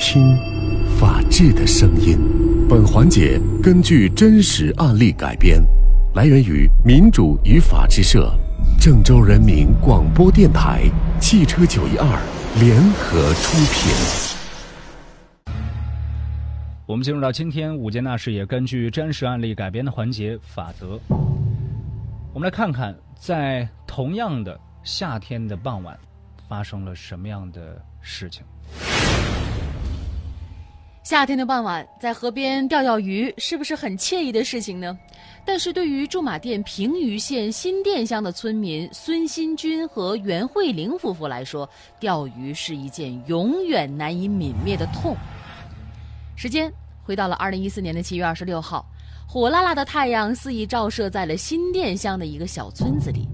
听，法治的声音。本环节根据真实案例改编，来源于民主与法治社、郑州人民广播电台、汽车九一二联合出品。我们进入到今天五件大事也根据真实案例改编的环节法则。我们来看看，在同样的夏天的傍晚，发生了什么样的事情。夏天的傍晚，在河边钓钓鱼，是不是很惬意的事情呢？但是对于驻马店平舆县新店乡的村民孙新军和袁慧玲夫妇来说，钓鱼是一件永远难以泯灭的痛。时间回到了二零一四年的七月二十六号，火辣辣的太阳肆意照射在了新店乡的一个小村子里。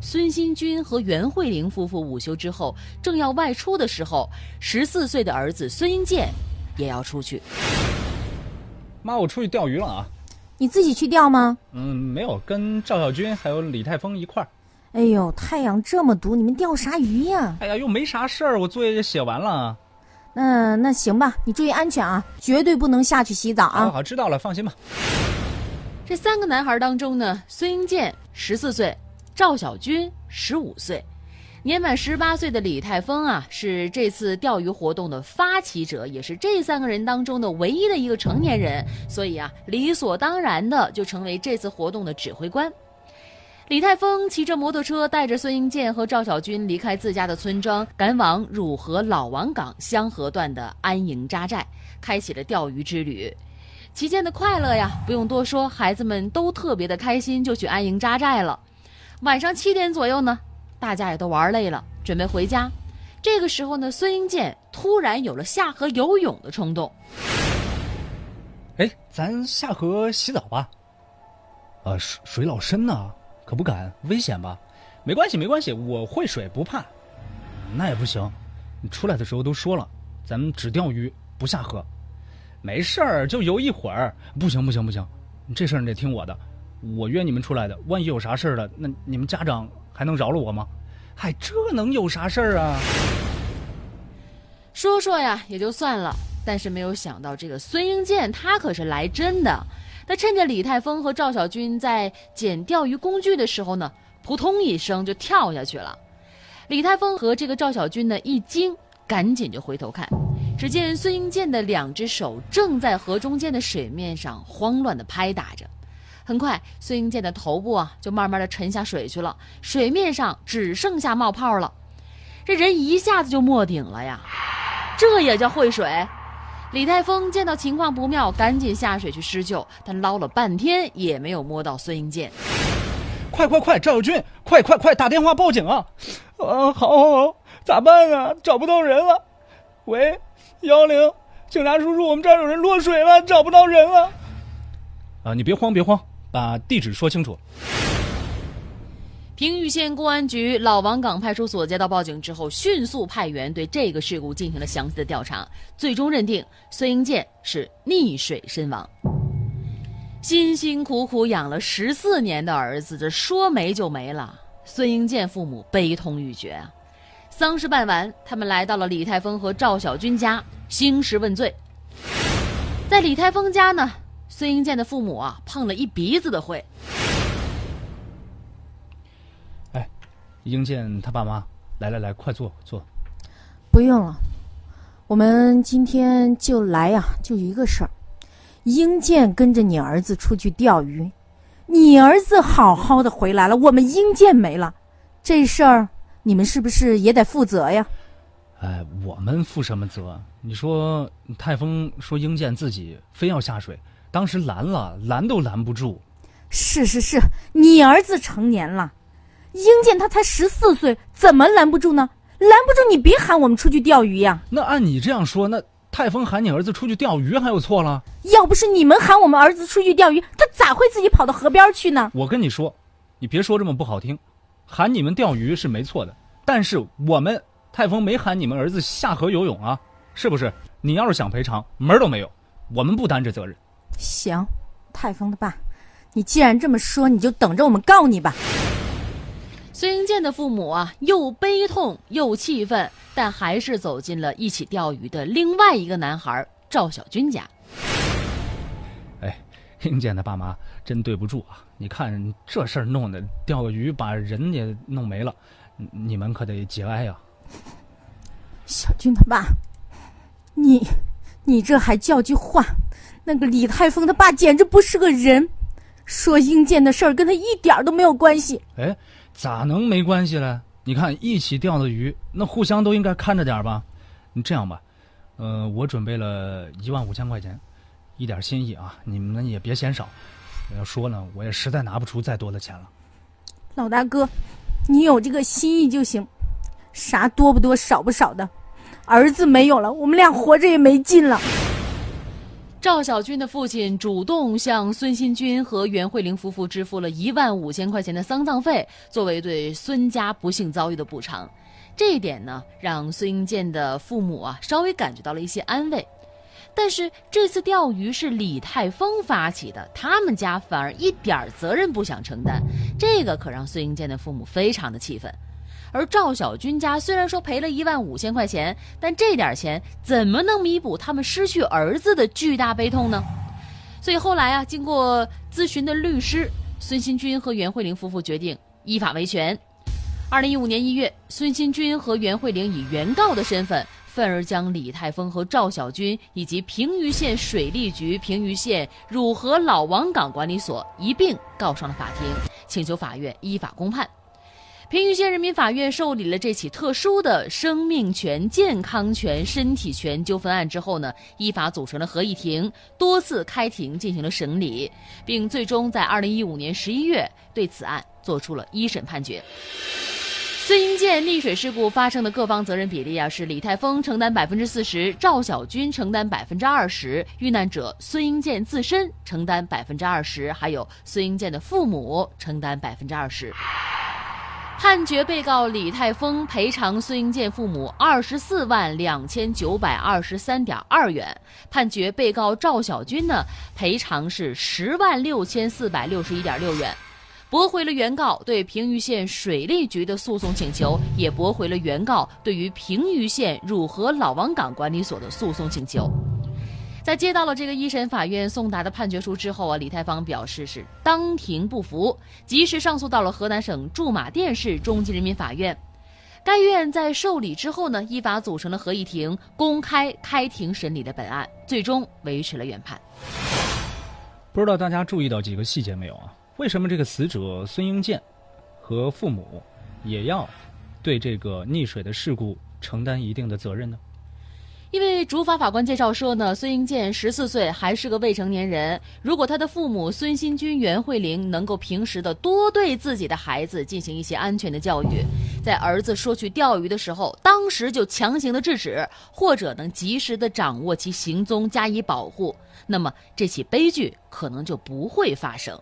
孙新军和袁慧玲夫妇午休之后，正要外出的时候，十四岁的儿子孙英健。也要出去，妈，我出去钓鱼了啊！你自己去钓吗？嗯，没有，跟赵小军还有李泰峰一块儿。哎呦，太阳这么毒，你们钓啥鱼呀？哎呀，又没啥事儿，我作业也写完了。那那行吧，你注意安全啊，绝对不能下去洗澡啊！好，好，知道了，放心吧。这三个男孩当中呢，孙英健十四岁，赵小军十五岁。年满十八岁的李泰峰啊，是这次钓鱼活动的发起者，也是这三个人当中的唯一的一个成年人，所以啊，理所当然的就成为这次活动的指挥官。李泰峰骑着摩托车，带着孙英健和赵小军离开自家的村庄，赶往汝河老王港香河段的安营扎寨，开启了钓鱼之旅。期间的快乐呀，不用多说，孩子们都特别的开心，就去安营扎寨了。晚上七点左右呢。大家也都玩累了，准备回家。这个时候呢，孙英健突然有了下河游泳的冲动。哎，咱下河洗澡吧。啊，水水老深呢，可不敢，危险吧？没关系，没关系，我会水，不怕。那也不行，你出来的时候都说了，咱们只钓鱼不下河。没事儿，就游一会儿。不行，不行，不行，这事儿你得听我的。我约你们出来的，万一有啥事儿了，那你们家长。还能饶了我吗？嗨，这能有啥事儿啊？说说呀，也就算了。但是没有想到，这个孙英健他可是来真的。他趁着李泰峰和赵小军在捡钓鱼工具的时候呢，扑通一声就跳下去了。李泰峰和这个赵小军呢一惊，赶紧就回头看，只见孙英健的两只手正在河中间的水面上慌乱地拍打着。很快，孙英健的头部啊就慢慢的沉下水去了，水面上只剩下冒泡了，这人一下子就没顶了呀！这也叫会水？李泰峰见到情况不妙，赶紧下水去施救，但捞了半天也没有摸到孙英健。快快快，赵小军，快快快，打电话报警啊！啊，好，好，好，咋办啊？找不到人了。喂，幺零，警察叔叔，我们这儿有人落水了，找不到人了。啊，你别慌，别慌。把地址说清楚。平舆县公安局老王岗派出所接到报警之后，迅速派员对这个事故进行了详细的调查，最终认定孙英健是溺水身亡。辛辛苦苦养了十四年的儿子，这说没就没了。孙英健父母悲痛欲绝啊！丧事办完，他们来到了李泰峰和赵小军家兴师问罪。在李泰峰家呢。孙英健的父母啊，碰了一鼻子的灰。哎，英健他爸妈，来来来，快坐坐。不用了，我们今天就来呀，就一个事儿。英健跟着你儿子出去钓鱼，你儿子好好的回来了，我们英健没了，这事儿你们是不是也得负责呀？哎，我们负什么责？你说泰丰说英健自己非要下水。当时拦了，拦都拦不住。是是是，你儿子成年了，英健他才十四岁，怎么拦不住呢？拦不住，你别喊我们出去钓鱼呀。那按你这样说，那泰丰喊你儿子出去钓鱼还有错了？要不是你们喊我们儿子出去钓鱼，他咋会自己跑到河边去呢？我跟你说，你别说这么不好听，喊你们钓鱼是没错的，但是我们泰丰没喊你们儿子下河游泳啊，是不是？你要是想赔偿，门儿都没有，我们不担这责任。行，泰丰的爸，你既然这么说，你就等着我们告你吧。孙英健的父母啊，又悲痛又气愤，但还是走进了一起钓鱼的另外一个男孩赵小军家。哎，英健的爸妈真对不住啊！你看这事儿弄的，钓鱼把人也弄没了，你们可得节哀呀。小军他爸，你，你这还叫句话？那个李泰峰他爸简直不是个人，说英健的事儿跟他一点都没有关系。哎，咋能没关系嘞？你看一起钓的鱼，那互相都应该看着点吧？你这样吧，呃，我准备了一万五千块钱，一点心意啊，你们也别嫌少。我要说呢，我也实在拿不出再多的钱了。老大哥，你有这个心意就行，啥多不多少不少的，儿子没有了，我们俩活着也没劲了。赵小军的父亲主动向孙新军和袁慧玲夫妇支付了一万五千块钱的丧葬费，作为对孙家不幸遭遇的补偿。这一点呢，让孙英健的父母啊稍微感觉到了一些安慰。但是这次钓鱼是李泰峰发起的，他们家反而一点责任不想承担，这个可让孙英健的父母非常的气愤。而赵小军家虽然说赔了一万五千块钱，但这点钱怎么能弥补他们失去儿子的巨大悲痛呢？所以后来啊，经过咨询的律师孙新军和袁慧玲夫妇决定依法维权。二零一五年一月，孙新军和袁慧玲以原告的身份，愤而将李泰峰和赵小军以及平舆县水利局、平舆县汝河老王港管理所一并告上了法庭，请求法院依法公判。平舆县人民法院受理了这起特殊的生命权、健康权、身体权纠纷案之后呢，依法组成了合议庭，多次开庭进行了审理，并最终在二零一五年十一月对此案作出了一审判决。孙英健溺水事故发生的各方责任比例啊，是李泰峰承担百分之四十，赵小军承担百分之二十，遇难者孙英健自身承担百分之二十，还有孙英健的父母承担百分之二十。判决被告李泰峰赔偿孙英健父母二十四万两千九百二十三点二元，判决被告赵小军呢赔偿是十万六千四百六十一点六元，驳回了原告对平舆县水利局的诉讼请求，也驳回了原告对于平舆县汝河老王港管理所的诉讼请求。在接到了这个一审法院送达的判决书之后啊，李泰芳表示是当庭不服，及时上诉到了河南省驻马店市中级人民法院。该院在受理之后呢，依法组成了合议庭，公开开庭审理的本案，最终维持了原判。不知道大家注意到几个细节没有啊？为什么这个死者孙英健和父母也要对这个溺水的事故承担一定的责任呢？因为主法法官介绍说呢，孙英健十四岁，还是个未成年人。如果他的父母孙新军、袁慧玲能够平时的多对自己的孩子进行一些安全的教育，在儿子说去钓鱼的时候，当时就强行的制止，或者能及时的掌握其行踪加以保护，那么这起悲剧可能就不会发生。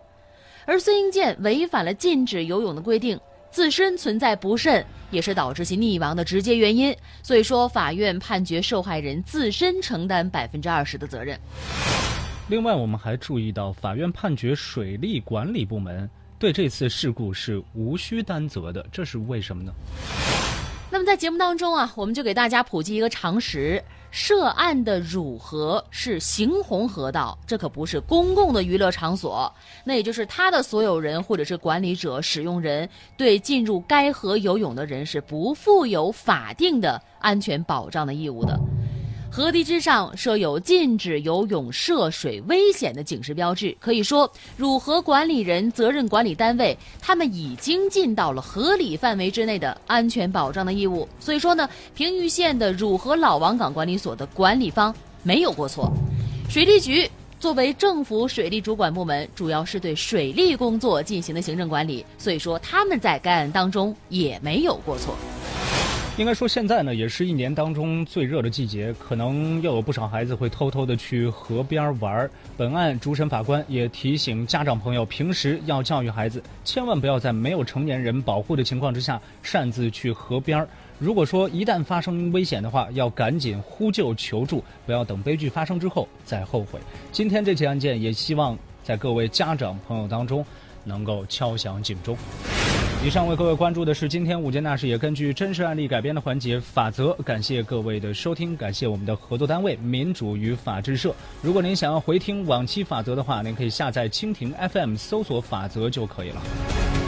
而孙英健违反了禁止游泳的规定。自身存在不慎，也是导致其溺亡的直接原因。所以说，法院判决受害人自身承担百分之二十的责任。另外，我们还注意到，法院判决水利管理部门对这次事故是无需担责的，这是为什么呢？那么在节目当中啊，我们就给大家普及一个常识：涉案的汝河是行洪河道，这可不是公共的娱乐场所。那也就是它的所有人或者是管理者、使用人，对进入该河游泳的人是不负有法定的安全保障的义务的。河堤之上设有禁止游泳涉水危险的警示标志，可以说，汝河管理人、责任管理单位，他们已经尽到了合理范围之内的安全保障的义务。所以说呢，平舆县的汝河老王港管理所的管理方没有过错。水利局作为政府水利主管部门，主要是对水利工作进行的行政管理，所以说他们在该案当中也没有过错。应该说，现在呢，也是一年当中最热的季节，可能又有不少孩子会偷偷的去河边玩。本案主审法官也提醒家长朋友，平时要教育孩子，千万不要在没有成年人保护的情况之下擅自去河边。如果说一旦发生危险的话，要赶紧呼救求助，不要等悲剧发生之后再后悔。今天这起案件，也希望在各位家长朋友当中能够敲响警钟。以上为各位关注的是今天午间大事，也根据真实案例改编的环节法则。感谢各位的收听，感谢我们的合作单位民主与法制社。如果您想要回听往期法则的话，您可以下载蜻蜓 FM 搜索法则就可以了。